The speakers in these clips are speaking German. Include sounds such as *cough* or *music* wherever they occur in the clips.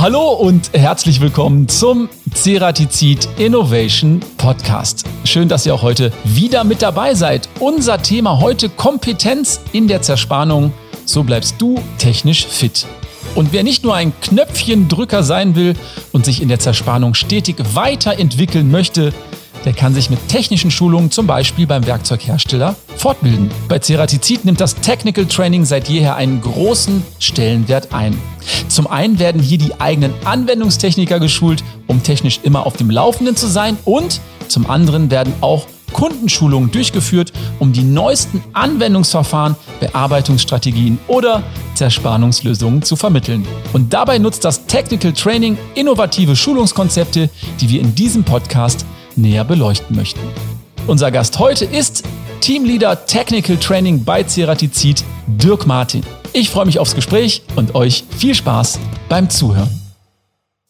Hallo und herzlich willkommen zum Ceratizid Innovation Podcast. Schön, dass ihr auch heute wieder mit dabei seid. Unser Thema heute Kompetenz in der Zerspannung. So bleibst du technisch fit. Und wer nicht nur ein Knöpfchendrücker sein will und sich in der Zerspannung stetig weiterentwickeln möchte, der kann sich mit technischen Schulungen zum Beispiel beim Werkzeughersteller fortbilden. Bei Ceratizid nimmt das Technical Training seit jeher einen großen Stellenwert ein. Zum einen werden hier die eigenen Anwendungstechniker geschult, um technisch immer auf dem Laufenden zu sein und zum anderen werden auch Kundenschulungen durchgeführt, um die neuesten Anwendungsverfahren, Bearbeitungsstrategien oder Zerspannungslösungen zu vermitteln. Und dabei nutzt das Technical Training innovative Schulungskonzepte, die wir in diesem Podcast näher beleuchten möchten. Unser Gast heute ist Teamleader Technical Training bei Ceratizid, Dirk Martin. Ich freue mich aufs Gespräch und euch viel Spaß beim Zuhören.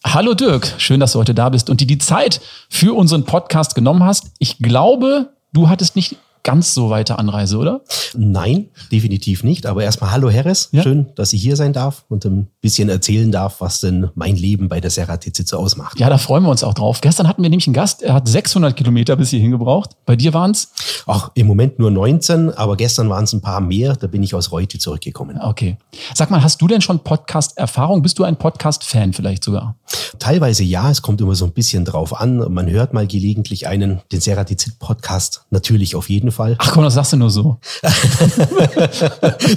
Hallo Dirk, schön, dass du heute da bist und dir die Zeit für unseren Podcast genommen hast. Ich glaube, du hattest nicht ganz so weite Anreise, oder? Nein, definitiv nicht. Aber erstmal Hallo Harris, ja? schön, dass ich hier sein darf und ein bisschen erzählen darf, was denn mein Leben bei der Serra so ausmacht. Ja, da freuen wir uns auch drauf. Gestern hatten wir nämlich einen Gast, er hat 600 Kilometer bis hierhin gebraucht. Bei dir waren es? Ach, im Moment nur 19, aber gestern waren es ein paar mehr. Da bin ich aus Reute zurückgekommen. Okay. Sag mal, hast du denn schon Podcast-Erfahrung? Bist du ein Podcast-Fan vielleicht sogar? Teilweise ja, es kommt immer so ein bisschen drauf an. Man hört mal gelegentlich einen, den Seratizid-Podcast, natürlich auf jeden Fall. Fall. Ach komm, das sagst du nur so. *laughs*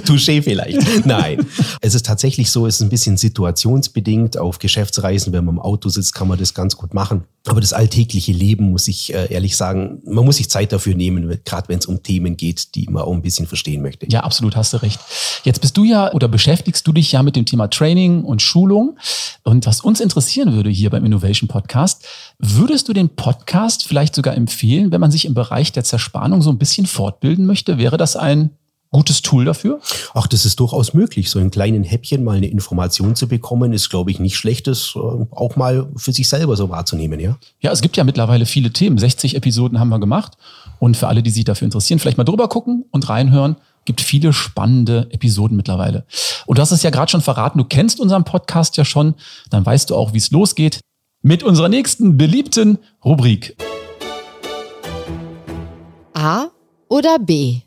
Touché vielleicht. Nein. Es ist tatsächlich so, es ist ein bisschen situationsbedingt. Auf Geschäftsreisen, wenn man im Auto sitzt, kann man das ganz gut machen. Aber das alltägliche Leben, muss ich äh, ehrlich sagen, man muss sich Zeit dafür nehmen, gerade wenn es um Themen geht, die man auch ein bisschen verstehen möchte. Ja, absolut, hast du recht. Jetzt bist du ja oder beschäftigst du dich ja mit dem Thema Training und Schulung. Und was uns interessieren würde hier beim Innovation Podcast, würdest du den Podcast vielleicht sogar empfehlen, wenn man sich im Bereich der Zerspannung so ein bisschen bisschen fortbilden möchte, wäre das ein gutes Tool dafür? Ach, das ist durchaus möglich. So in kleinen Häppchen mal eine Information zu bekommen, ist, glaube ich, nicht schlechtes, äh, auch mal für sich selber so wahrzunehmen, ja? Ja, es gibt ja mittlerweile viele Themen. 60 Episoden haben wir gemacht. Und für alle, die sich dafür interessieren, vielleicht mal drüber gucken und reinhören. Gibt viele spannende Episoden mittlerweile. Und du hast es ja gerade schon verraten, du kennst unseren Podcast ja schon. Dann weißt du auch, wie es losgeht. Mit unserer nächsten beliebten Rubrik. A oder B?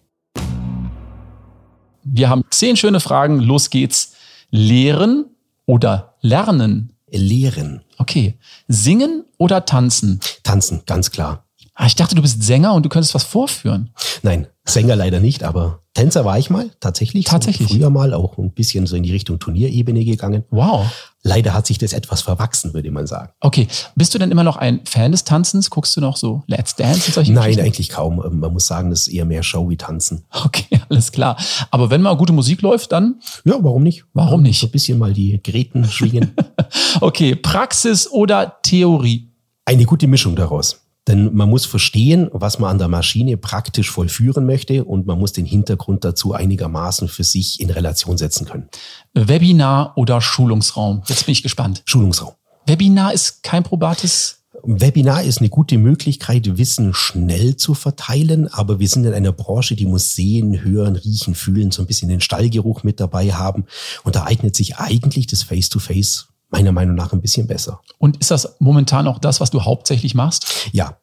Wir haben zehn schöne Fragen. Los geht's. Lehren oder lernen? Lehren. Okay. Singen oder tanzen? Tanzen, ganz klar. Ah, ich dachte, du bist Sänger und du könntest was vorführen. Nein, Sänger leider nicht, aber Tänzer war ich mal, tatsächlich. Tatsächlich. So früher mal auch ein bisschen so in die Richtung Turnierebene gegangen. Wow. Leider hat sich das etwas verwachsen, würde man sagen. Okay. Bist du denn immer noch ein Fan des Tanzens? Guckst du noch so Let's Dance und solche Nein, eigentlich kaum. Ähm, man muss sagen, das ist eher mehr Show wie Tanzen. Okay, *laughs* alles klar. Aber wenn mal gute Musik läuft, dann? Ja, warum nicht? Warum nicht? So ein bisschen mal die Gräten schwingen. *laughs* okay, Praxis oder Theorie? Eine gute Mischung daraus. Denn man muss verstehen, was man an der Maschine praktisch vollführen möchte und man muss den Hintergrund dazu einigermaßen für sich in Relation setzen können. Webinar oder Schulungsraum? Jetzt bin ich gespannt. Schulungsraum. Webinar ist kein probates Webinar ist eine gute Möglichkeit, Wissen schnell zu verteilen, aber wir sind in einer Branche, die muss sehen, hören, riechen, fühlen, so ein bisschen den Stallgeruch mit dabei haben. Und da eignet sich eigentlich das Face-to-Face meiner Meinung nach ein bisschen besser. Und ist das momentan auch das, was du hauptsächlich machst? Ja,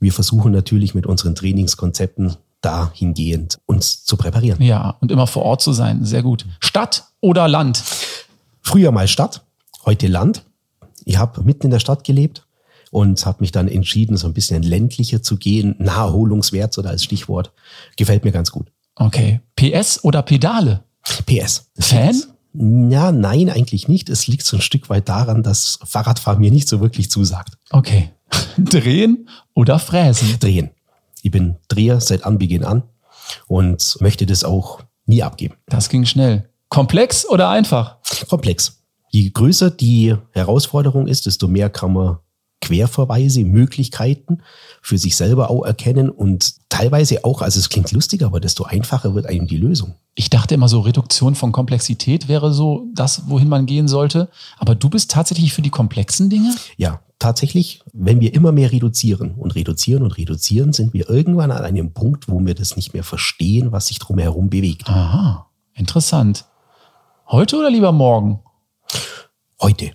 wir versuchen natürlich mit unseren Trainingskonzepten dahingehend uns zu präparieren. Ja, und immer vor Ort zu sein. Sehr gut. Stadt oder Land? Früher mal Stadt, heute Land. Ich habe mitten in der Stadt gelebt und habe mich dann entschieden, so ein bisschen ländlicher zu gehen. Naherholungswert, so da als Stichwort. Gefällt mir ganz gut. Okay. PS oder Pedale? PS. Fan? PS. Ja, nein, eigentlich nicht. Es liegt so ein Stück weit daran, dass Fahrradfahren mir nicht so wirklich zusagt. Okay. *laughs* Drehen oder fräsen? Drehen. Ich bin Dreher seit Anbeginn an und möchte das auch nie abgeben. Das ging schnell. Komplex oder einfach? Komplex. Je größer die Herausforderung ist, desto mehr kann man Querverweise, Möglichkeiten für sich selber auch erkennen und teilweise auch, also es klingt lustig, aber desto einfacher wird einem die Lösung. Ich dachte immer so, Reduktion von Komplexität wäre so das, wohin man gehen sollte. Aber du bist tatsächlich für die komplexen Dinge? Ja, tatsächlich, wenn wir immer mehr reduzieren und reduzieren und reduzieren, sind wir irgendwann an einem Punkt, wo wir das nicht mehr verstehen, was sich drumherum bewegt. Aha, interessant. Heute oder lieber morgen? Heute.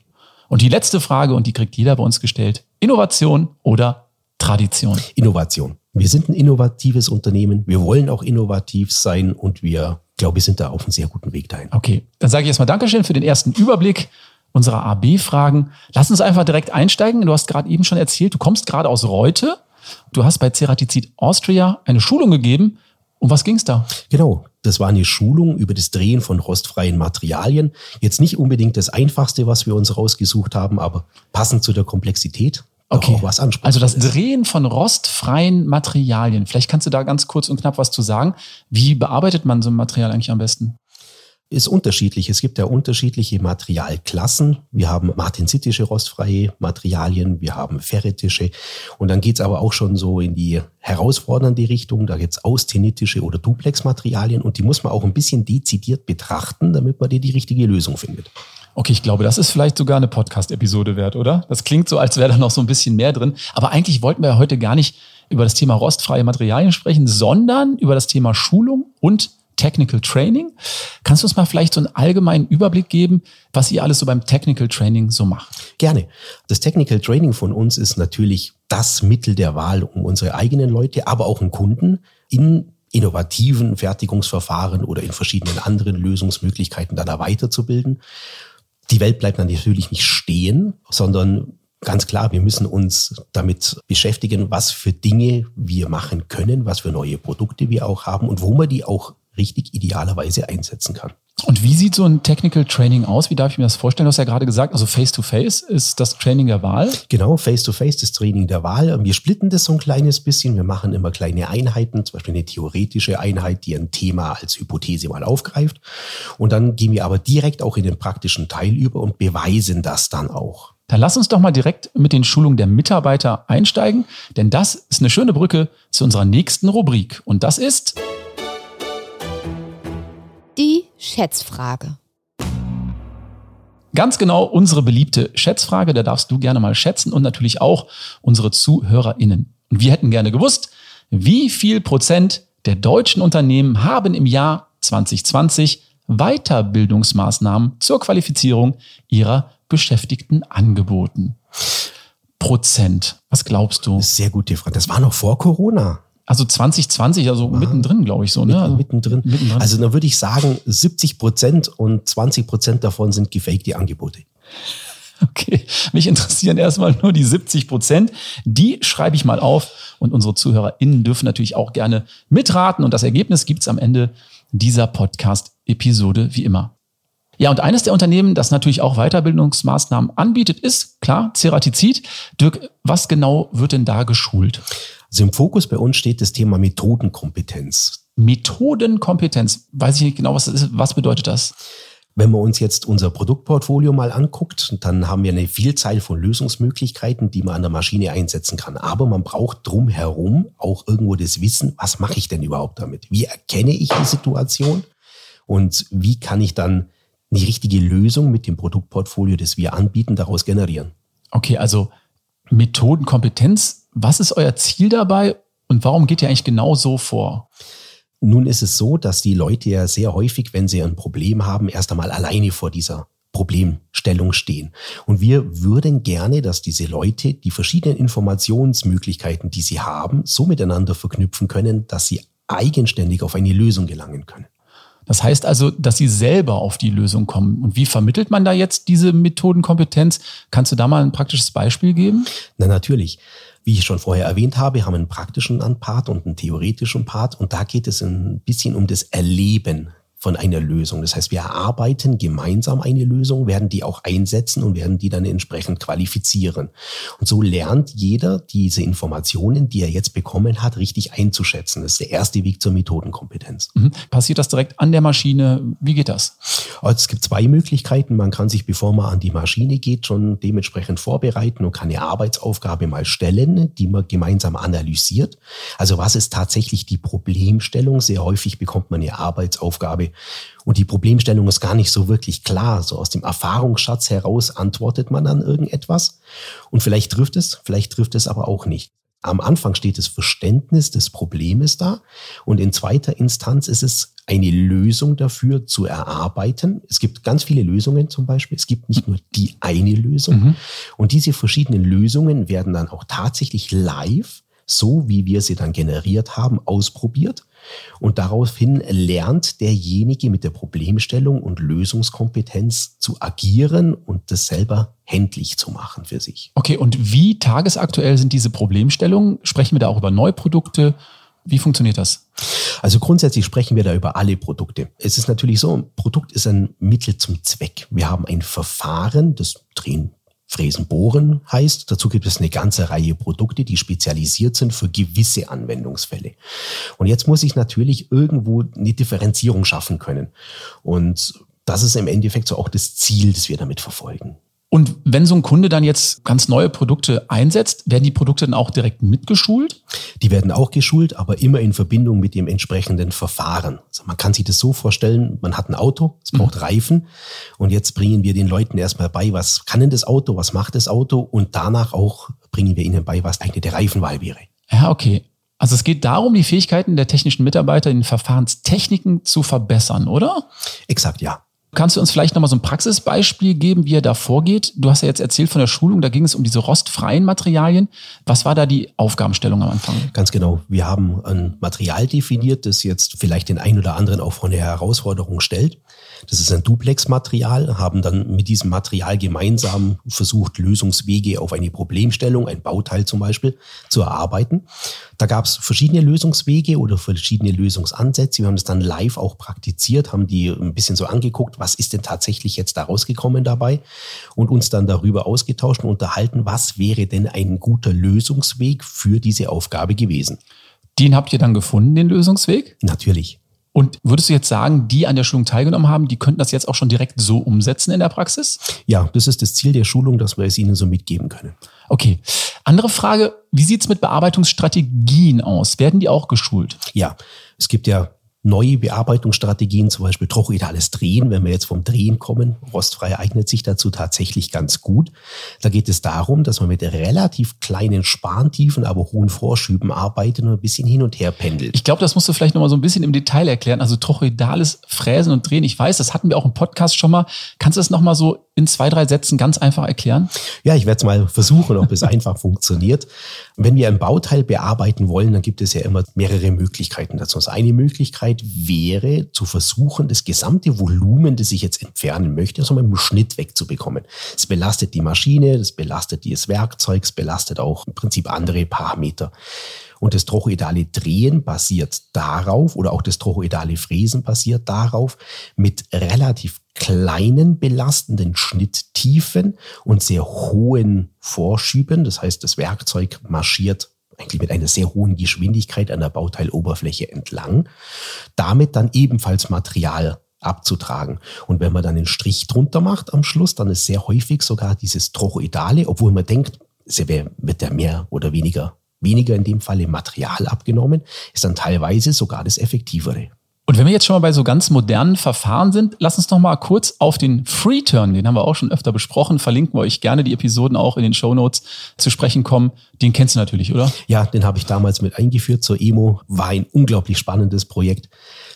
Und die letzte Frage, und die kriegt jeder bei uns gestellt, Innovation oder Tradition? Innovation. Wir sind ein innovatives Unternehmen. Wir wollen auch innovativ sein und wir, glaube ich, sind da auf einem sehr guten Weg dahin. Okay, dann sage ich erstmal Dankeschön für den ersten Überblick unserer AB-Fragen. Lass uns einfach direkt einsteigen. Du hast gerade eben schon erzählt, du kommst gerade aus Reute. Du hast bei Ceratizid Austria eine Schulung gegeben. Um was ging es da? Genau, das war eine Schulung über das Drehen von rostfreien Materialien. Jetzt nicht unbedingt das Einfachste, was wir uns rausgesucht haben, aber passend zu der Komplexität. Okay. Auch was also das Drehen von rostfreien Materialien. Vielleicht kannst du da ganz kurz und knapp was zu sagen. Wie bearbeitet man so ein Material eigentlich am besten? Ist unterschiedlich. Es gibt ja unterschiedliche Materialklassen. Wir haben martensitische rostfreie Materialien, wir haben ferritische und dann geht's aber auch schon so in die herausfordernde Richtung. Da gibt's austenitische oder Duplex-Materialien und die muss man auch ein bisschen dezidiert betrachten, damit man dir die richtige Lösung findet. Okay, ich glaube, das ist vielleicht sogar eine Podcast-Episode wert, oder? Das klingt so, als wäre da noch so ein bisschen mehr drin. Aber eigentlich wollten wir ja heute gar nicht über das Thema rostfreie Materialien sprechen, sondern über das Thema Schulung und Technical Training. Kannst du uns mal vielleicht so einen allgemeinen Überblick geben, was ihr alles so beim Technical Training so macht? Gerne. Das Technical Training von uns ist natürlich das Mittel der Wahl, um unsere eigenen Leute, aber auch einen Kunden in innovativen Fertigungsverfahren oder in verschiedenen anderen Lösungsmöglichkeiten dann weiterzubilden. Die Welt bleibt dann natürlich nicht stehen, sondern ganz klar, wir müssen uns damit beschäftigen, was für Dinge wir machen können, was für neue Produkte wir auch haben und wo man die auch richtig idealerweise einsetzen kann. Und wie sieht so ein Technical Training aus? Wie darf ich mir das vorstellen? Du hast ja gerade gesagt, also Face-to-Face -face ist das Training der Wahl. Genau, Face-to-Face -face das Training der Wahl. Wir splitten das so ein kleines bisschen. Wir machen immer kleine Einheiten, zum Beispiel eine theoretische Einheit, die ein Thema als Hypothese mal aufgreift. Und dann gehen wir aber direkt auch in den praktischen Teil über und beweisen das dann auch. Dann lass uns doch mal direkt mit den Schulungen der Mitarbeiter einsteigen, denn das ist eine schöne Brücke zu unserer nächsten Rubrik. Und das ist Schätzfrage. Ganz genau unsere beliebte Schätzfrage, da darfst du gerne mal schätzen und natürlich auch unsere ZuhörerInnen. Und wir hätten gerne gewusst, wie viel Prozent der deutschen Unternehmen haben im Jahr 2020 Weiterbildungsmaßnahmen zur Qualifizierung ihrer Beschäftigten angeboten? Prozent. Was glaubst du? Sehr gute Frage. Das war noch vor Corona. Also 2020, also wow. mittendrin, glaube ich so. Ne? Also mittendrin. mittendrin. Also da würde ich sagen, 70 Prozent und 20 Prozent davon sind gefakte Angebote. Okay, mich interessieren erstmal nur die 70 Prozent. Die schreibe ich mal auf und unsere ZuhörerInnen dürfen natürlich auch gerne mitraten und das Ergebnis gibt's am Ende dieser Podcast-Episode wie immer. Ja, und eines der Unternehmen, das natürlich auch Weiterbildungsmaßnahmen anbietet, ist klar Ceratizid. Dirk, was genau wird denn da geschult? Also im Fokus bei uns steht das Thema Methodenkompetenz. Methodenkompetenz. Weiß ich nicht genau, was das ist. Was bedeutet das? Wenn man uns jetzt unser Produktportfolio mal anguckt, dann haben wir eine Vielzahl von Lösungsmöglichkeiten, die man an der Maschine einsetzen kann. Aber man braucht drumherum auch irgendwo das Wissen, was mache ich denn überhaupt damit? Wie erkenne ich die Situation? Und wie kann ich dann eine richtige Lösung mit dem Produktportfolio, das wir anbieten, daraus generieren? Okay, also Methodenkompetenz was ist euer Ziel dabei und warum geht ihr eigentlich genau so vor? Nun ist es so, dass die Leute ja sehr häufig, wenn sie ein Problem haben, erst einmal alleine vor dieser Problemstellung stehen. Und wir würden gerne, dass diese Leute die verschiedenen Informationsmöglichkeiten, die sie haben, so miteinander verknüpfen können, dass sie eigenständig auf eine Lösung gelangen können. Das heißt also, dass sie selber auf die Lösung kommen. Und wie vermittelt man da jetzt diese Methodenkompetenz? Kannst du da mal ein praktisches Beispiel geben? Na, natürlich. Wie ich schon vorher erwähnt habe, haben einen praktischen Part und einen theoretischen Part. Und da geht es ein bisschen um das Erleben von einer Lösung. Das heißt, wir erarbeiten gemeinsam eine Lösung, werden die auch einsetzen und werden die dann entsprechend qualifizieren. Und so lernt jeder diese Informationen, die er jetzt bekommen hat, richtig einzuschätzen. Das ist der erste Weg zur Methodenkompetenz. Mhm. Passiert das direkt an der Maschine? Wie geht das? Also es gibt zwei Möglichkeiten. Man kann sich, bevor man an die Maschine geht, schon dementsprechend vorbereiten und kann eine Arbeitsaufgabe mal stellen, die man gemeinsam analysiert. Also was ist tatsächlich die Problemstellung? Sehr häufig bekommt man eine Arbeitsaufgabe und die Problemstellung ist gar nicht so wirklich klar. So aus dem Erfahrungsschatz heraus antwortet man dann irgendetwas und vielleicht trifft es, vielleicht trifft es aber auch nicht. Am Anfang steht das Verständnis des Problems da und in zweiter Instanz ist es eine Lösung dafür zu erarbeiten. Es gibt ganz viele Lösungen zum Beispiel. Es gibt nicht nur die eine Lösung. Mhm. Und diese verschiedenen Lösungen werden dann auch tatsächlich live, so wie wir sie dann generiert haben, ausprobiert. Und daraufhin lernt derjenige mit der Problemstellung und Lösungskompetenz zu agieren und das selber händlich zu machen für sich. Okay, und wie tagesaktuell sind diese Problemstellungen? Sprechen wir da auch über Neuprodukte? Wie funktioniert das? Also grundsätzlich sprechen wir da über alle Produkte. Es ist natürlich so, ein Produkt ist ein Mittel zum Zweck. Wir haben ein Verfahren, das Drehen, Fräsen, Bohren heißt. Dazu gibt es eine ganze Reihe Produkte, die spezialisiert sind für gewisse Anwendungsfälle. Und jetzt muss ich natürlich irgendwo eine Differenzierung schaffen können. Und das ist im Endeffekt so auch das Ziel, das wir damit verfolgen. Und wenn so ein Kunde dann jetzt ganz neue Produkte einsetzt, werden die Produkte dann auch direkt mitgeschult? Die werden auch geschult, aber immer in Verbindung mit dem entsprechenden Verfahren. Also man kann sich das so vorstellen, man hat ein Auto, es braucht mhm. Reifen und jetzt bringen wir den Leuten erstmal bei, was kann denn das Auto, was macht das Auto und danach auch bringen wir ihnen bei, was eigentlich der Reifenwahl wäre. Ja, okay. Also es geht darum, die Fähigkeiten der technischen Mitarbeiter in Verfahrenstechniken zu verbessern, oder? Exakt, ja. Kannst du uns vielleicht nochmal so ein Praxisbeispiel geben, wie er da vorgeht? Du hast ja jetzt erzählt von der Schulung, da ging es um diese rostfreien Materialien. Was war da die Aufgabenstellung am Anfang? Ganz genau. Wir haben ein Material definiert, das jetzt vielleicht den einen oder anderen auch vor eine Herausforderung stellt. Das ist ein Duplex-Material, haben dann mit diesem Material gemeinsam versucht, Lösungswege auf eine Problemstellung, ein Bauteil zum Beispiel, zu erarbeiten. Da gab es verschiedene Lösungswege oder verschiedene Lösungsansätze. Wir haben das dann live auch praktiziert, haben die ein bisschen so angeguckt, was ist denn tatsächlich jetzt da rausgekommen dabei und uns dann darüber ausgetauscht und unterhalten, was wäre denn ein guter Lösungsweg für diese Aufgabe gewesen. Den habt ihr dann gefunden, den Lösungsweg? Natürlich. Und würdest du jetzt sagen, die an der Schulung teilgenommen haben, die könnten das jetzt auch schon direkt so umsetzen in der Praxis? Ja, das ist das Ziel der Schulung, dass wir es ihnen so mitgeben können. Okay. Andere Frage, wie sieht's mit Bearbeitungsstrategien aus? Werden die auch geschult? Ja, es gibt ja neue Bearbeitungsstrategien, zum Beispiel trochoidales Drehen, wenn wir jetzt vom Drehen kommen. Rostfrei eignet sich dazu tatsächlich ganz gut. Da geht es darum, dass man mit relativ kleinen Sparntiefen, aber hohen Vorschüben arbeitet und ein bisschen hin und her pendelt. Ich glaube, das musst du vielleicht noch mal so ein bisschen im Detail erklären. Also trochoidales Fräsen und Drehen, ich weiß, das hatten wir auch im Podcast schon mal. Kannst du das noch mal so in zwei, drei Sätzen ganz einfach erklären? Ja, ich werde es mal versuchen, ob es *laughs* einfach funktioniert. Wenn wir ein Bauteil bearbeiten wollen, dann gibt es ja immer mehrere Möglichkeiten dazu. Also eine Möglichkeit wäre, zu versuchen, das gesamte Volumen, das ich jetzt entfernen möchte, also mit dem Schnitt wegzubekommen. Es belastet die Maschine, das belastet das Werkzeug, es belastet auch im Prinzip andere Parameter. Und das trochoidale Drehen basiert darauf, oder auch das trochoidale Fräsen basiert darauf, mit relativ kleinen belastenden Schnitttiefen und sehr hohen Vorschüben. Das heißt, das Werkzeug marschiert eigentlich mit einer sehr hohen Geschwindigkeit an der Bauteiloberfläche entlang. Damit dann ebenfalls Material abzutragen. Und wenn man dann einen Strich drunter macht am Schluss, dann ist sehr häufig sogar dieses Trochoidale, obwohl man denkt, es wird der mehr oder weniger weniger in dem Fall im Material abgenommen, ist dann teilweise sogar das Effektivere. Und wenn wir jetzt schon mal bei so ganz modernen Verfahren sind, lass uns noch mal kurz auf den Free Turn, den haben wir auch schon öfter besprochen, verlinken wir euch gerne die Episoden auch in den Show Notes zu sprechen kommen. Den kennst du natürlich, oder? Ja, den habe ich damals mit eingeführt zur Emo. War ein unglaublich spannendes Projekt.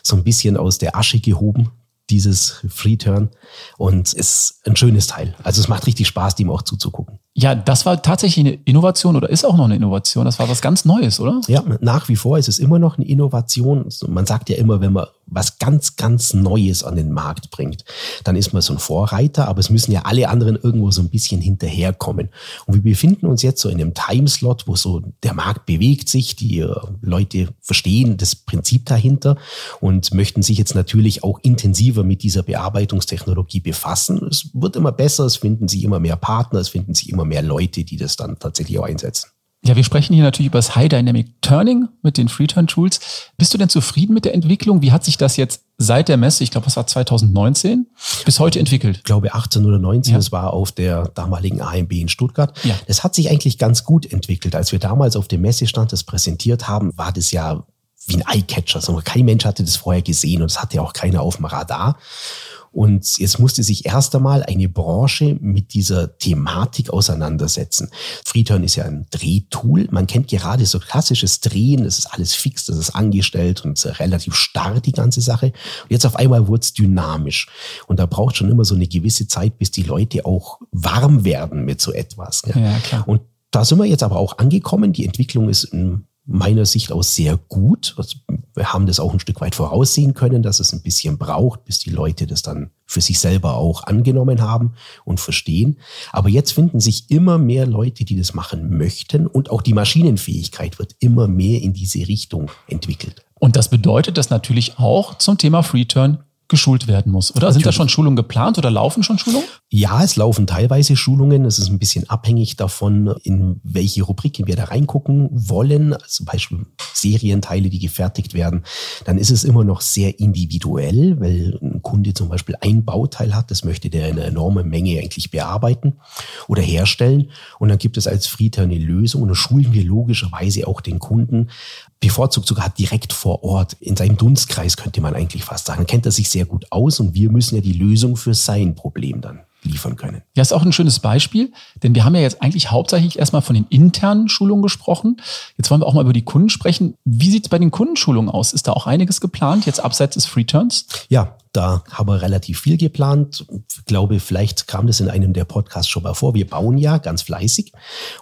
So ein bisschen aus der Asche gehoben, dieses Free Turn. Und es ist ein schönes Teil. Also es macht richtig Spaß, dem auch zuzugucken. Ja, das war tatsächlich eine Innovation oder ist auch noch eine Innovation. Das war was ganz Neues, oder? Ja, nach wie vor ist es immer noch eine Innovation. Man sagt ja immer, wenn man was ganz, ganz Neues an den Markt bringt, dann ist man so ein Vorreiter, aber es müssen ja alle anderen irgendwo so ein bisschen hinterherkommen. Und wir befinden uns jetzt so in einem Timeslot, wo so der Markt bewegt sich, die äh, Leute verstehen das Prinzip dahinter und möchten sich jetzt natürlich auch intensiver mit dieser Bearbeitungstechnologie befassen. Es wird immer besser, es finden sich immer mehr Partner, es finden sich immer mehr Leute, die das dann tatsächlich auch einsetzen. Ja, wir sprechen hier natürlich über das High Dynamic Turning mit den Free-Turn Tools. Bist du denn zufrieden mit der Entwicklung? Wie hat sich das jetzt seit der Messe, ich glaube, das war 2019, bis heute entwickelt? Ich glaube 18 oder 19, ja. das war auf der damaligen AMB in Stuttgart. Ja. Das hat sich eigentlich ganz gut entwickelt. Als wir damals auf dem Messestand das präsentiert haben, war das ja wie ein Eyecatcher. Also kein Mensch hatte das vorher gesehen und es hatte auch keiner auf dem Radar. Und jetzt musste sich erst einmal eine Branche mit dieser Thematik auseinandersetzen. Freeturn ist ja ein Drehtool. Man kennt gerade so klassisches Drehen. Das ist alles fix, das ist angestellt und relativ starr, die ganze Sache. Und jetzt auf einmal wurde es dynamisch. Und da braucht schon immer so eine gewisse Zeit, bis die Leute auch warm werden mit so etwas. Ja, klar. Und da sind wir jetzt aber auch angekommen. Die Entwicklung ist in meiner Sicht aus sehr gut. Also wir haben das auch ein Stück weit voraussehen können, dass es ein bisschen braucht, bis die Leute das dann für sich selber auch angenommen haben und verstehen. Aber jetzt finden sich immer mehr Leute, die das machen möchten und auch die Maschinenfähigkeit wird immer mehr in diese Richtung entwickelt. Und das bedeutet, dass natürlich auch zum Thema Freeturn geschult werden muss, oder? Natürlich. Sind da schon Schulungen geplant oder laufen schon Schulungen? Ja, es laufen teilweise Schulungen. Es ist ein bisschen abhängig davon, in welche Rubriken wir da reingucken wollen. Also zum Beispiel Serienteile, die gefertigt werden. Dann ist es immer noch sehr individuell, weil ein Kunde zum Beispiel ein Bauteil hat, das möchte der in einer enormen Menge eigentlich bearbeiten oder herstellen. Und dann gibt es als Friedher eine Lösung und dann schulen wir logischerweise auch den Kunden, bevorzugt sogar direkt vor Ort, in seinem Dunstkreis könnte man eigentlich fast sagen. Dann kennt er sich sehr gut aus und wir müssen ja die Lösung für sein Problem dann liefern können. Ja, ist auch ein schönes Beispiel, denn wir haben ja jetzt eigentlich hauptsächlich erstmal von den internen Schulungen gesprochen. Jetzt wollen wir auch mal über die Kunden sprechen. Wie sieht es bei den Kundenschulungen aus? Ist da auch einiges geplant, jetzt abseits des Freeturns? Ja, da haben wir relativ viel geplant. Ich glaube, vielleicht kam das in einem der Podcasts schon mal vor. Wir bauen ja ganz fleißig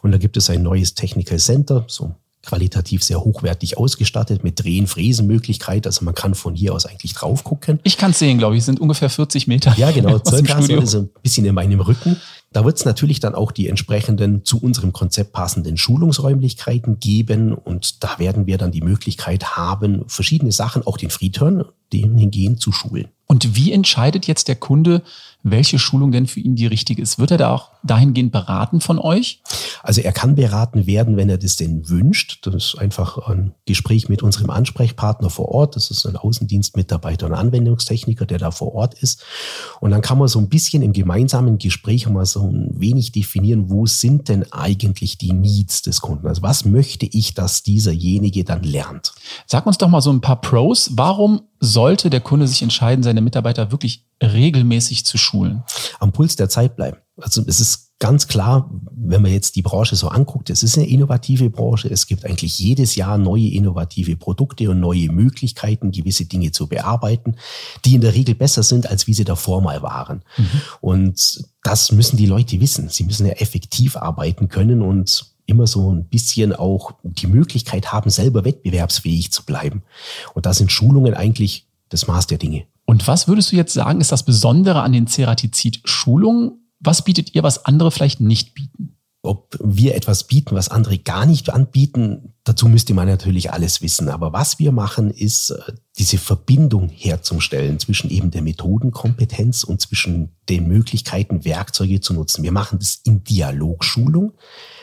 und da gibt es ein neues Technical Center, so qualitativ sehr hochwertig ausgestattet mit Drehen, Fräsenmöglichkeit. Also man kann von hier aus eigentlich drauf gucken. Ich kann es sehen, glaube ich, es sind ungefähr 40 Meter. Ja, genau, *laughs* circa so ist ein bisschen in meinem Rücken. Da wird es natürlich dann auch die entsprechenden zu unserem Konzept passenden Schulungsräumlichkeiten geben und da werden wir dann die Möglichkeit haben, verschiedene Sachen, auch den Freeturn, den hingehen zu schulen. Und wie entscheidet jetzt der Kunde, welche Schulung denn für ihn die richtige ist? Wird er da auch dahingehend beraten von euch? Also er kann beraten werden, wenn er das denn wünscht. Das ist einfach ein Gespräch mit unserem Ansprechpartner vor Ort. Das ist ein Außendienstmitarbeiter und Anwendungstechniker, der da vor Ort ist. Und dann kann man so ein bisschen im gemeinsamen Gespräch mal so ein wenig definieren, wo sind denn eigentlich die Needs des Kunden? Also was möchte ich, dass dieserjenige dann lernt? Sag uns doch mal so ein paar Pros. Warum sollte der Kunde sich entscheiden, seine Mitarbeiter wirklich regelmäßig zu schulen? Am Puls der Zeit bleiben. Also es ist ganz klar, wenn man jetzt die Branche so anguckt, es ist eine innovative Branche. Es gibt eigentlich jedes Jahr neue innovative Produkte und neue Möglichkeiten, gewisse Dinge zu bearbeiten, die in der Regel besser sind, als wie sie davor mal waren. Mhm. Und das müssen die Leute wissen. Sie müssen ja effektiv arbeiten können und immer so ein bisschen auch die Möglichkeit haben, selber wettbewerbsfähig zu bleiben. Und da sind Schulungen eigentlich das Maß der Dinge. Und was würdest du jetzt sagen, ist das Besondere an den Ceratizid-Schulungen? Was bietet ihr, was andere vielleicht nicht bieten? Ob wir etwas bieten, was andere gar nicht anbieten, dazu müsste man natürlich alles wissen. Aber was wir machen, ist äh, diese Verbindung herzustellen zwischen eben der Methodenkompetenz und zwischen den Möglichkeiten, Werkzeuge zu nutzen. Wir machen das in Dialogschulung.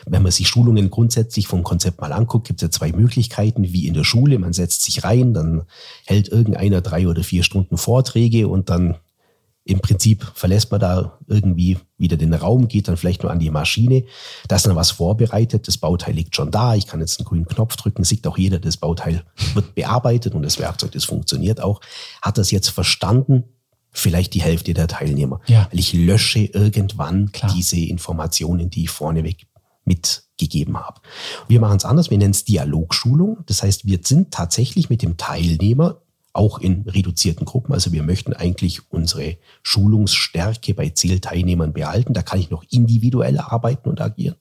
Wenn man sich Schulungen grundsätzlich vom Konzept mal anguckt, gibt es ja zwei Möglichkeiten, wie in der Schule. Man setzt sich rein, dann hält irgendeiner drei oder vier Stunden Vorträge und dann im Prinzip verlässt man da irgendwie wieder den Raum, geht dann vielleicht nur an die Maschine. Da ist dann was vorbereitet, das Bauteil liegt schon da, ich kann jetzt einen grünen Knopf drücken, sieht auch jeder, das Bauteil wird bearbeitet und das Werkzeug, das funktioniert auch. Hat das jetzt verstanden? Vielleicht die Hälfte der Teilnehmer. Ja. Weil ich lösche irgendwann Klar. diese Informationen, die ich vorneweg mitgegeben habe. Wir machen es anders, wir nennen es Dialogschulung. Das heißt, wir sind tatsächlich mit dem Teilnehmer auch in reduzierten Gruppen. Also wir möchten eigentlich unsere Schulungsstärke bei Zielteilnehmern behalten. Da kann ich noch individuell arbeiten und agieren.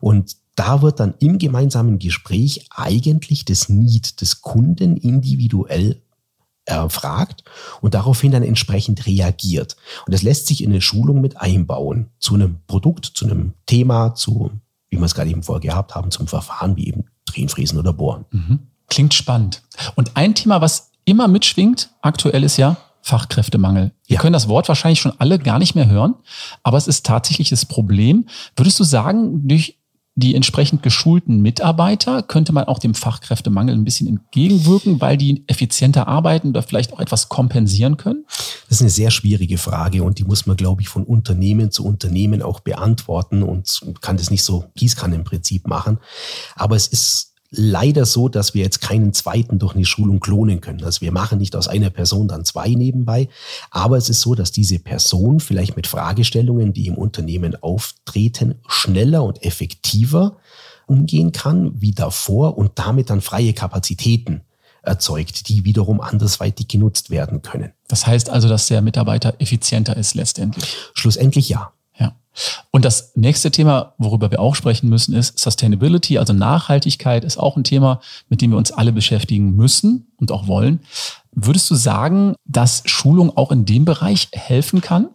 Und da wird dann im gemeinsamen Gespräch eigentlich das Need des Kunden individuell erfragt und daraufhin dann entsprechend reagiert. Und das lässt sich in eine Schulung mit einbauen zu einem Produkt, zu einem Thema, zu, wie wir es gerade eben vorher gehabt haben, zum Verfahren wie eben Drehen, Fräsen oder Bohren. Mhm. Klingt spannend. Und ein Thema, was immer mitschwingt, aktuell ist ja Fachkräftemangel. Wir ja. können das Wort wahrscheinlich schon alle gar nicht mehr hören, aber es ist tatsächlich das Problem. Würdest du sagen, durch die entsprechend geschulten Mitarbeiter könnte man auch dem Fachkräftemangel ein bisschen entgegenwirken, weil die effizienter arbeiten oder vielleicht auch etwas kompensieren können? Das ist eine sehr schwierige Frage und die muss man, glaube ich, von Unternehmen zu Unternehmen auch beantworten und kann das nicht so Gießkannen im Prinzip machen. Aber es ist leider so, dass wir jetzt keinen zweiten durch eine Schulung klonen können. Also wir machen nicht aus einer Person dann zwei nebenbei, aber es ist so, dass diese Person vielleicht mit Fragestellungen, die im Unternehmen auftreten, schneller und effektiver umgehen kann wie davor und damit dann freie Kapazitäten erzeugt, die wiederum andersweitig genutzt werden können. Das heißt also, dass der Mitarbeiter effizienter ist letztendlich. Schlussendlich ja. Und das nächste Thema, worüber wir auch sprechen müssen, ist Sustainability, also Nachhaltigkeit ist auch ein Thema, mit dem wir uns alle beschäftigen müssen und auch wollen. Würdest du sagen, dass Schulung auch in dem Bereich helfen kann?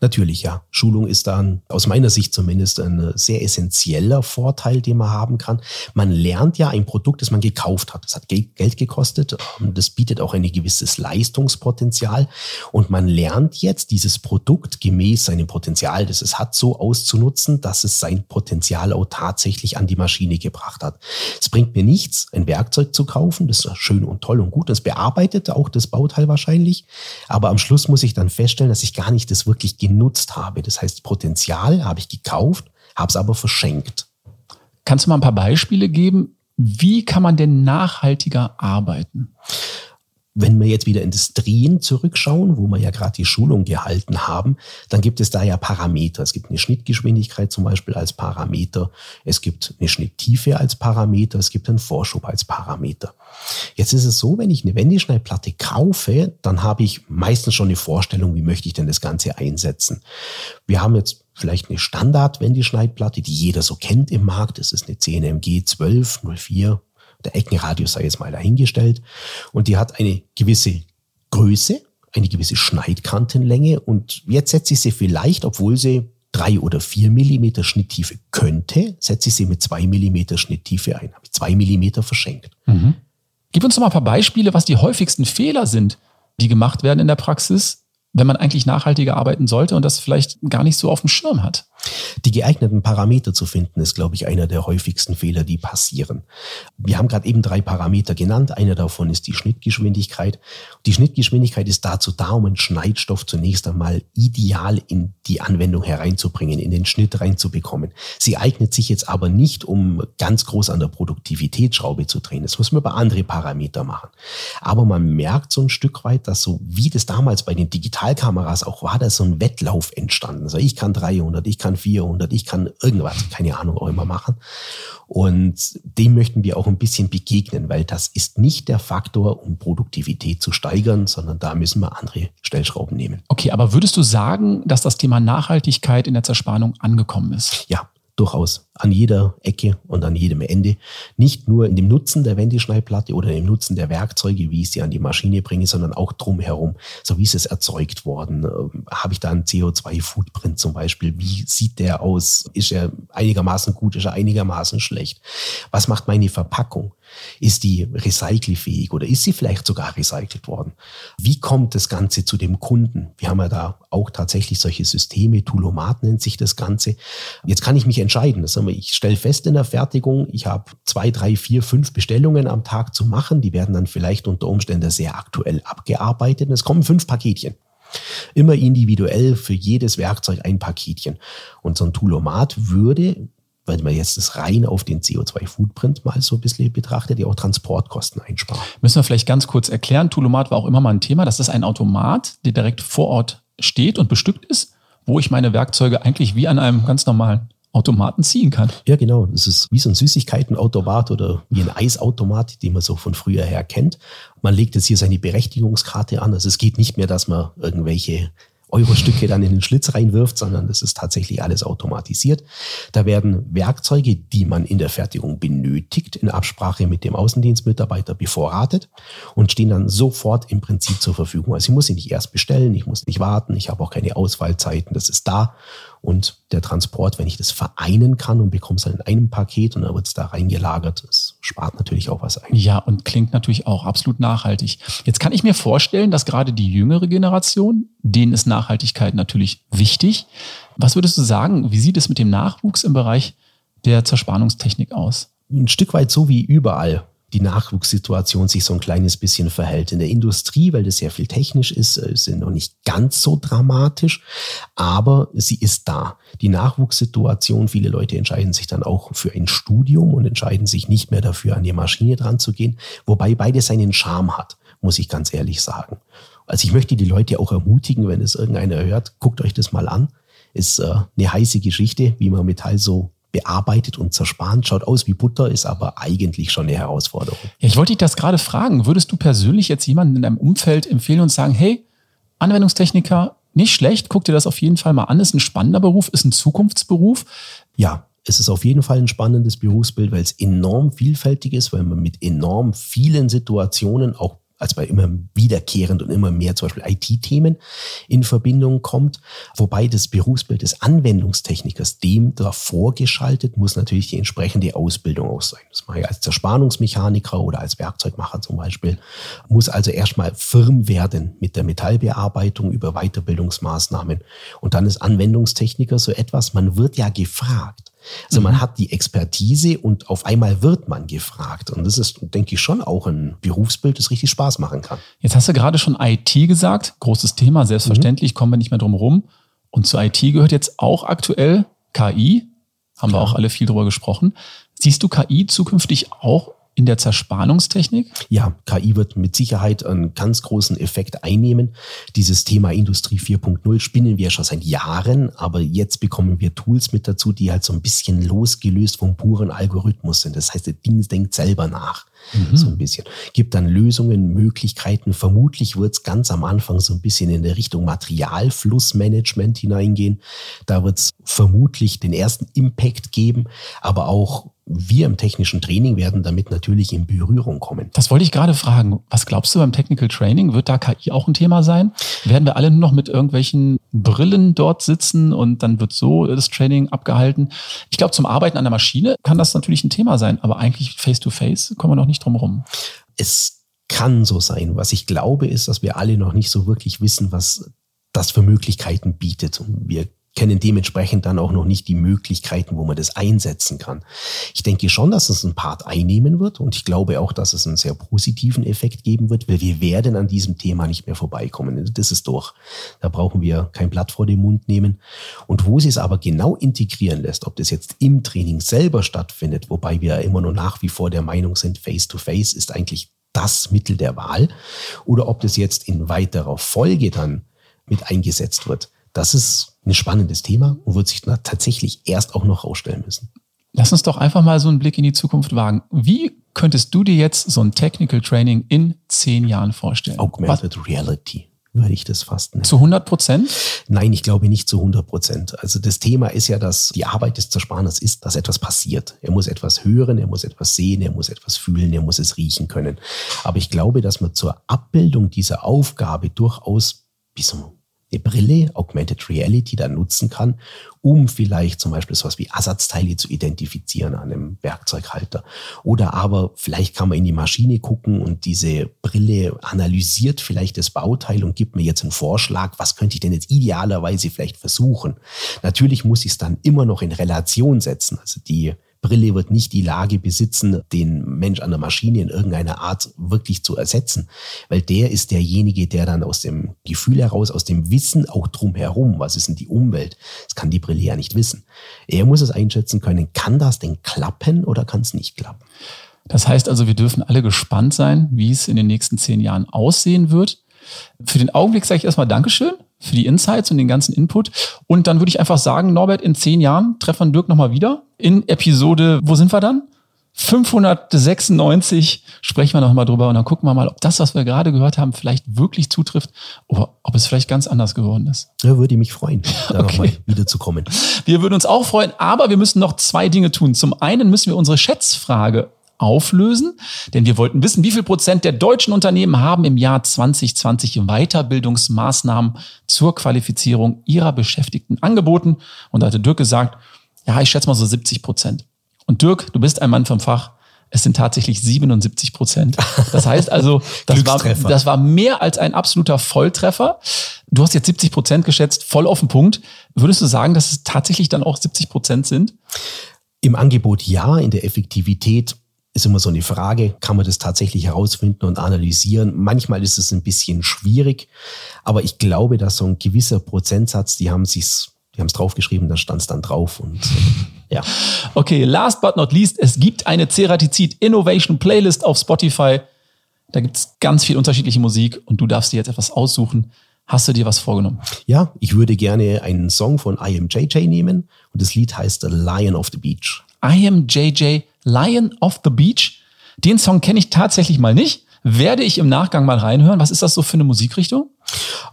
Natürlich, ja. Schulung ist dann aus meiner Sicht zumindest ein sehr essentieller Vorteil, den man haben kann. Man lernt ja ein Produkt, das man gekauft hat. Das hat Geld gekostet. Das bietet auch ein gewisses Leistungspotenzial. Und man lernt jetzt, dieses Produkt gemäß seinem Potenzial, das es hat, so auszunutzen, dass es sein Potenzial auch tatsächlich an die Maschine gebracht hat. Es bringt mir nichts, ein Werkzeug zu kaufen. Das ist schön und toll und gut. Das bearbeitet auch das Bauteil wahrscheinlich. Aber am Schluss muss ich dann feststellen, dass ich gar nicht das wirklich wirklich genutzt habe. Das heißt, Potenzial habe ich gekauft, habe es aber verschenkt. Kannst du mal ein paar Beispiele geben? Wie kann man denn nachhaltiger arbeiten? Wenn wir jetzt wieder Industrien zurückschauen, wo wir ja gerade die Schulung gehalten haben, dann gibt es da ja Parameter. Es gibt eine Schnittgeschwindigkeit zum Beispiel als Parameter. Es gibt eine Schnitttiefe als Parameter. Es gibt einen Vorschub als Parameter. Jetzt ist es so, wenn ich eine Wendeschneidplatte kaufe, dann habe ich meistens schon eine Vorstellung, wie möchte ich denn das Ganze einsetzen. Wir haben jetzt vielleicht eine Standard-Wendeschneidplatte, die jeder so kennt im Markt. Das ist eine CNMG 1204 der Eckenradius sei jetzt mal dahingestellt. Und die hat eine gewisse Größe, eine gewisse Schneidkantenlänge. Und jetzt setze ich sie vielleicht, obwohl sie drei oder vier Millimeter Schnitttiefe könnte, setze ich sie mit zwei Millimeter Schnitttiefe ein. Habe ich zwei Millimeter verschenkt. Mhm. Gib uns doch mal ein paar Beispiele, was die häufigsten Fehler sind, die gemacht werden in der Praxis, wenn man eigentlich nachhaltiger arbeiten sollte und das vielleicht gar nicht so auf dem Schirm hat. Die geeigneten Parameter zu finden, ist, glaube ich, einer der häufigsten Fehler, die passieren. Wir haben gerade eben drei Parameter genannt. Einer davon ist die Schnittgeschwindigkeit. Die Schnittgeschwindigkeit ist dazu da, um einen Schneidstoff zunächst einmal ideal in die Anwendung hereinzubringen, in den Schnitt reinzubekommen. Sie eignet sich jetzt aber nicht, um ganz groß an der Produktivitätsschraube zu drehen. Das muss man über andere Parameter machen. Aber man merkt so ein Stück weit, dass so wie das damals bei den Digitalkameras auch war, da so ein Wettlauf entstanden. Also ich kann 300, ich kann kann 400, ich kann irgendwas, keine Ahnung, auch immer machen. Und dem möchten wir auch ein bisschen begegnen, weil das ist nicht der Faktor, um Produktivität zu steigern, sondern da müssen wir andere Stellschrauben nehmen. Okay, aber würdest du sagen, dass das Thema Nachhaltigkeit in der Zerspannung angekommen ist? Ja, durchaus an jeder Ecke und an jedem Ende. Nicht nur in dem Nutzen der Wendeschneidplatte oder im Nutzen der Werkzeuge, wie ich sie an die Maschine bringe, sondern auch drumherum. So wie ist es erzeugt worden? Ähm, habe ich da einen CO2-Footprint zum Beispiel? Wie sieht der aus? Ist er einigermaßen gut? Ist er einigermaßen schlecht? Was macht meine Verpackung? Ist die recycelfähig oder ist sie vielleicht sogar recycelt worden? Wie kommt das Ganze zu dem Kunden? Wir haben ja da auch tatsächlich solche Systeme, Tulomat nennt sich das Ganze. Jetzt kann ich mich entscheiden. Das ich stelle fest in der Fertigung, ich habe zwei, drei, vier, fünf Bestellungen am Tag zu machen. Die werden dann vielleicht unter Umständen sehr aktuell abgearbeitet. es kommen fünf Paketchen. Immer individuell für jedes Werkzeug ein Paketchen. Und so ein Tulomat würde wenn man jetzt das rein auf den CO2-Footprint mal so ein bisschen betrachtet, ja auch Transportkosten einsparen. Müssen wir vielleicht ganz kurz erklären. Tulomat war auch immer mal ein Thema. Das ist ein Automat, der direkt vor Ort steht und bestückt ist, wo ich meine Werkzeuge eigentlich wie an einem ganz normalen Automaten ziehen kann. Ja, genau. Das ist wie so ein Süßigkeitenautomat oder wie ein Eisautomat, den man so von früher her kennt. Man legt jetzt hier seine Berechtigungskarte an. Also es geht nicht mehr, dass man irgendwelche Euro-Stücke dann in den Schlitz reinwirft, sondern das ist tatsächlich alles automatisiert. Da werden Werkzeuge, die man in der Fertigung benötigt, in Absprache mit dem Außendienstmitarbeiter bevorratet und stehen dann sofort im Prinzip zur Verfügung. Also ich muss sie nicht erst bestellen, ich muss nicht warten, ich habe auch keine Ausfallzeiten, das ist da und der Transport, wenn ich das vereinen kann und bekomme es dann in einem Paket und dann wird es da reingelagert, das spart natürlich auch was ein. Ja, und klingt natürlich auch absolut nachhaltig. Jetzt kann ich mir vorstellen, dass gerade die jüngere Generation, denen ist Nachhaltigkeit natürlich wichtig. Was würdest du sagen, wie sieht es mit dem Nachwuchs im Bereich der Zerspannungstechnik aus? Ein Stück weit so wie überall die Nachwuchssituation sich so ein kleines bisschen verhält. In der Industrie, weil das sehr viel technisch ist, äh, ist sie noch nicht ganz so dramatisch, aber sie ist da. Die Nachwuchssituation, viele Leute entscheiden sich dann auch für ein Studium und entscheiden sich nicht mehr dafür, an die Maschine dran zu gehen, wobei beides seinen Charme hat, muss ich ganz ehrlich sagen. Also ich möchte die Leute auch ermutigen, wenn es irgendeiner hört, guckt euch das mal an. Ist äh, eine heiße Geschichte, wie man Metall so bearbeitet und zerspannt, schaut aus wie Butter, ist aber eigentlich schon eine Herausforderung. Ja, ich wollte dich das gerade fragen. Würdest du persönlich jetzt jemanden in deinem Umfeld empfehlen und sagen, hey, Anwendungstechniker, nicht schlecht, guck dir das auf jeden Fall mal an, ist ein spannender Beruf, ist ein Zukunftsberuf? Ja, es ist auf jeden Fall ein spannendes Berufsbild, weil es enorm vielfältig ist, weil man mit enorm vielen Situationen auch als bei immer wiederkehrend und immer mehr zum Beispiel IT-Themen in Verbindung kommt. Wobei das Berufsbild des Anwendungstechnikers dem davor geschaltet muss natürlich die entsprechende Ausbildung auch sein. Das mache ich als Zerspannungsmechaniker oder als Werkzeugmacher zum Beispiel. Muss also erstmal firm werden mit der Metallbearbeitung über Weiterbildungsmaßnahmen. Und dann ist Anwendungstechniker so etwas, man wird ja gefragt. Also mhm. man hat die Expertise und auf einmal wird man gefragt. Und das ist, denke ich, schon auch ein Berufsbild, das richtig Spaß machen kann. Jetzt hast du gerade schon IT gesagt, großes Thema, selbstverständlich, mhm. kommen wir nicht mehr drum rum. Und zu IT gehört jetzt auch aktuell KI, haben Klar. wir auch alle viel drüber gesprochen. Siehst du KI zukünftig auch in der Zerspannungstechnik? Ja, KI wird mit Sicherheit einen ganz großen Effekt einnehmen. Dieses Thema Industrie 4.0 spinnen wir schon seit Jahren, aber jetzt bekommen wir Tools mit dazu, die halt so ein bisschen losgelöst vom puren Algorithmus sind. Das heißt, das Ding denkt selber nach. Mhm. So ein bisschen. Gibt dann Lösungen, Möglichkeiten. Vermutlich wird es ganz am Anfang so ein bisschen in der Richtung Materialflussmanagement hineingehen. Da wird es vermutlich den ersten Impact geben, aber auch wir im technischen Training werden damit natürlich in Berührung kommen. Das wollte ich gerade fragen. Was glaubst du beim Technical Training? Wird da KI auch ein Thema sein? Werden wir alle nur noch mit irgendwelchen Brillen dort sitzen und dann wird so das Training abgehalten? Ich glaube, zum Arbeiten an der Maschine kann das natürlich ein Thema sein, aber eigentlich face-to-face -face kommen wir noch nicht drum herum. Es kann so sein. Was ich glaube, ist, dass wir alle noch nicht so wirklich wissen, was das für Möglichkeiten bietet. Und wir kennen dementsprechend dann auch noch nicht die Möglichkeiten, wo man das einsetzen kann. Ich denke schon, dass es einen Part einnehmen wird und ich glaube auch, dass es einen sehr positiven Effekt geben wird, weil wir werden an diesem Thema nicht mehr vorbeikommen. Das ist durch. Da brauchen wir kein Blatt vor den Mund nehmen. Und wo sie es aber genau integrieren lässt, ob das jetzt im Training selber stattfindet, wobei wir immer noch nach wie vor der Meinung sind, Face-to-Face -face ist eigentlich das Mittel der Wahl, oder ob das jetzt in weiterer Folge dann mit eingesetzt wird. Das ist ein spannendes Thema und wird sich tatsächlich erst auch noch rausstellen müssen. Lass uns doch einfach mal so einen Blick in die Zukunft wagen. Wie könntest du dir jetzt so ein Technical Training in zehn Jahren vorstellen? Augmented Was? Reality würde ich das fast nennen. Zu 100 Prozent? Nein, ich glaube nicht zu 100 Prozent. Also das Thema ist ja, dass die Arbeit des Zerspaners ist, dass etwas passiert. Er muss etwas hören, er muss etwas sehen, er muss etwas fühlen, er muss es riechen können. Aber ich glaube, dass man zur Abbildung dieser Aufgabe durchaus wie so eine Brille, Augmented Reality, dann nutzen kann, um vielleicht zum Beispiel sowas wie Ersatzteile zu identifizieren an einem Werkzeughalter. Oder aber vielleicht kann man in die Maschine gucken und diese Brille analysiert vielleicht das Bauteil und gibt mir jetzt einen Vorschlag, was könnte ich denn jetzt idealerweise vielleicht versuchen. Natürlich muss ich es dann immer noch in Relation setzen. Also die Brille wird nicht die Lage besitzen, den Mensch an der Maschine in irgendeiner Art wirklich zu ersetzen, weil der ist derjenige, der dann aus dem Gefühl heraus, aus dem Wissen auch drumherum, was ist denn die Umwelt, das kann die Brille ja nicht wissen. Er muss es einschätzen können, kann das denn klappen oder kann es nicht klappen? Das heißt also, wir dürfen alle gespannt sein, wie es in den nächsten zehn Jahren aussehen wird. Für den Augenblick sage ich erstmal Dankeschön für die Insights und den ganzen Input. Und dann würde ich einfach sagen, Norbert, in zehn Jahren treffen wir Dirk nochmal wieder in Episode, wo sind wir dann? 596 sprechen wir nochmal drüber und dann gucken wir mal, ob das, was wir gerade gehört haben, vielleicht wirklich zutrifft oder ob es vielleicht ganz anders geworden ist. Ja, würde mich freuen, da *laughs* okay. nochmal wieder zu kommen. Wir würden uns auch freuen, aber wir müssen noch zwei Dinge tun. Zum einen müssen wir unsere Schätzfrage auflösen, denn wir wollten wissen, wie viel Prozent der deutschen Unternehmen haben im Jahr 2020 Weiterbildungsmaßnahmen zur Qualifizierung ihrer Beschäftigten angeboten. Und da hatte Dirk gesagt, ja, ich schätze mal so 70 Prozent. Und Dirk, du bist ein Mann vom Fach. Es sind tatsächlich 77 Prozent. Das heißt also, *laughs* das war, das war mehr als ein absoluter Volltreffer. Du hast jetzt 70 Prozent geschätzt, voll auf den Punkt. Würdest du sagen, dass es tatsächlich dann auch 70 Prozent sind? Im Angebot ja, in der Effektivität ist immer so eine Frage, kann man das tatsächlich herausfinden und analysieren? Manchmal ist es ein bisschen schwierig, aber ich glaube, dass so ein gewisser Prozentsatz, die haben sich's, die haben es draufgeschrieben, da stand es dann drauf und ja. Okay, last but not least, es gibt eine Ceratizid Innovation Playlist auf Spotify. Da gibt es ganz viel unterschiedliche Musik und du darfst dir jetzt etwas aussuchen. Hast du dir was vorgenommen? Ja, ich würde gerne einen Song von I Am JJ nehmen und das Lied heißt The Lion of the Beach. I Am JJ Lion of the Beach. Den Song kenne ich tatsächlich mal nicht. Werde ich im Nachgang mal reinhören. Was ist das so für eine Musikrichtung?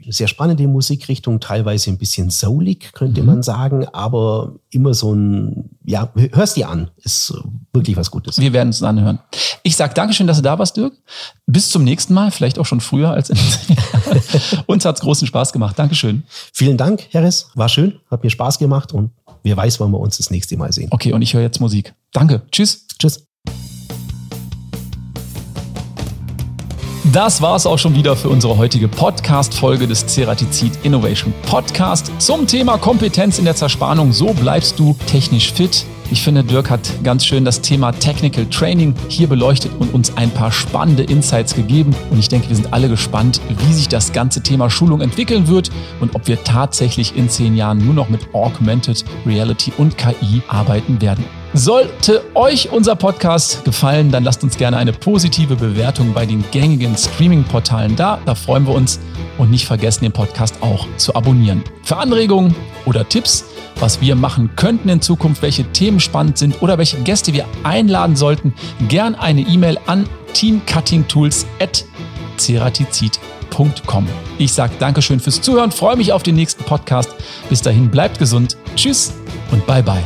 Sehr spannende Musikrichtung, teilweise ein bisschen soulig, könnte mhm. man sagen, aber immer so ein, ja, hörst dir an, ist wirklich was Gutes. Wir werden es anhören. Ich sage Dankeschön, dass du da warst, Dirk. Bis zum nächsten Mal, vielleicht auch schon früher als in *laughs* Uns hat es großen Spaß gemacht. Dankeschön. Vielen Dank, Harris. War schön, hat mir Spaß gemacht und wer weiß, wann wir uns das nächste Mal sehen. Okay, und ich höre jetzt Musik. Danke. Tschüss. Tschüss. Das war es auch schon wieder für unsere heutige Podcast-Folge des Ceratizid Innovation Podcast zum Thema Kompetenz in der Zerspannung. So bleibst du technisch fit. Ich finde, Dirk hat ganz schön das Thema Technical Training hier beleuchtet und uns ein paar spannende Insights gegeben. Und ich denke, wir sind alle gespannt, wie sich das ganze Thema Schulung entwickeln wird und ob wir tatsächlich in zehn Jahren nur noch mit Augmented Reality und KI arbeiten werden. Sollte euch unser Podcast gefallen, dann lasst uns gerne eine positive Bewertung bei den gängigen Streaming-Portalen da. Da freuen wir uns. Und nicht vergessen, den Podcast auch zu abonnieren. Für Anregungen oder Tipps, was wir machen könnten in Zukunft, welche Themen spannend sind oder welche Gäste wir einladen sollten, gern eine E-Mail an teamcuttingtools.ceratizid.com. Ich sage Dankeschön fürs Zuhören, freue mich auf den nächsten Podcast. Bis dahin bleibt gesund. Tschüss und bye bye.